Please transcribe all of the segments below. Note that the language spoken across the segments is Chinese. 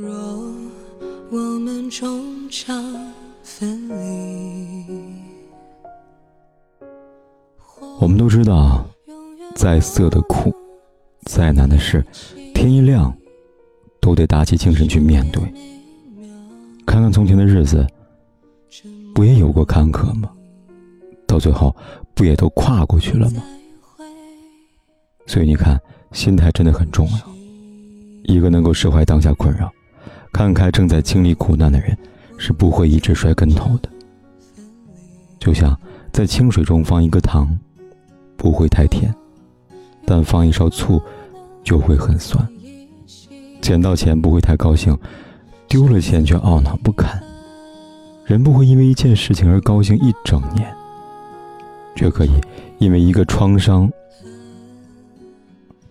若我们终将分离，我们都知道，再涩的苦，再难的事，天一亮，都得打起精神去面对。看看从前的日子，不也有过坎坷吗？到最后，不也都跨过去了吗？所以你看，心态真的很重要。一个能够释怀当下困扰。看开正在经历苦难的人，是不会一直摔跟头的。就像在清水中放一个糖，不会太甜；但放一勺醋，就会很酸。捡到钱不会太高兴，丢了钱却懊恼不堪。人不会因为一件事情而高兴一整年，却可以因为一个创伤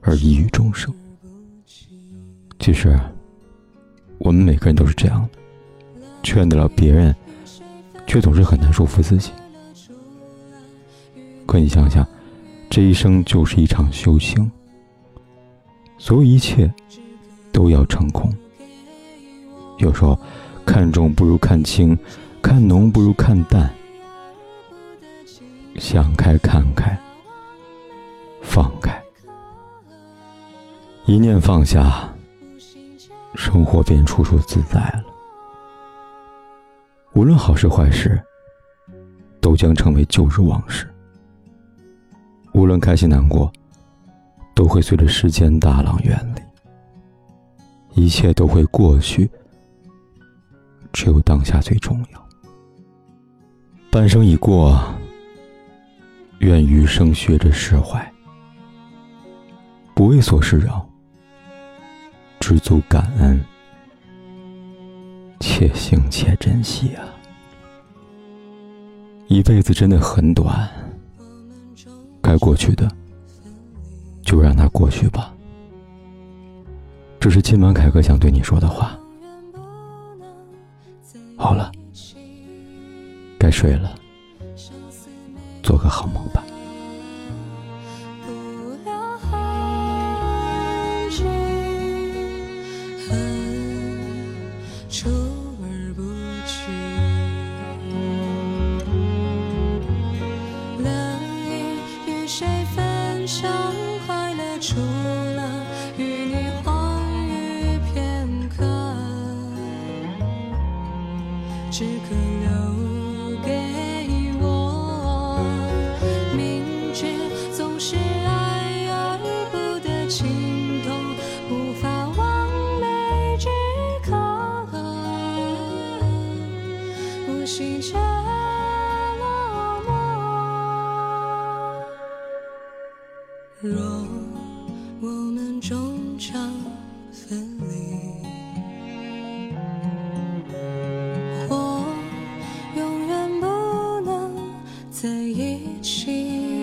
而抑郁终生。其实。我们每个人都是这样的，劝得了别人，却总是很难说服自己。可你想想，这一生就是一场修行，所有一切都要成空。有时候，看重不如看清，看浓不如看淡，想开看开，放开，一念放下。生活便处处自在了。无论好事坏事，都将成为旧日往事。无论开心难过，都会随着时间大浪远离。一切都会过去，只有当下最重要。半生已过，愿余生学着释怀，不为琐事扰。知足感恩，且行且珍惜啊！一辈子真的很短，该过去的就让它过去吧。这是今晚凯哥想对你说的话。好了，该睡了，做个好梦吧。除了与你欢愉片刻只可留给我，明知总是爱而不得情痛，无法完美之刻，无心却落寞。若将分离。我永远不能在一起。